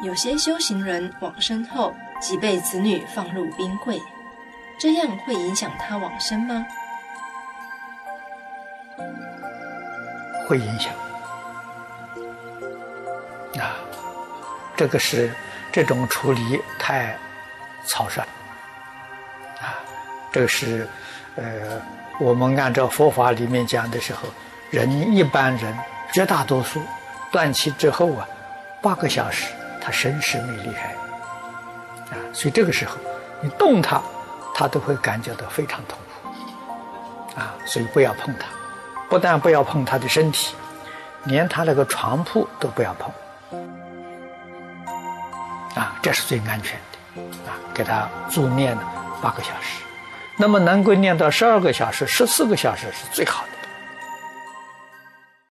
有些修行人往生后即被子女放入冰柜，这样会影响他往生吗？会影响。啊，这个是这种处理太草率。啊，这个是呃，我们按照佛法里面讲的时候，人一般人绝大多数断气之后啊，八个小时他神识没离开，啊，所以这个时候你动他，他都会感觉到非常痛苦，啊，所以不要碰他，不但不要碰他的身体，连他那个床铺都不要碰。啊，这是最安全的，啊，给他助念八个小时，那么能够念到十二个小时、十四个小时是最好的。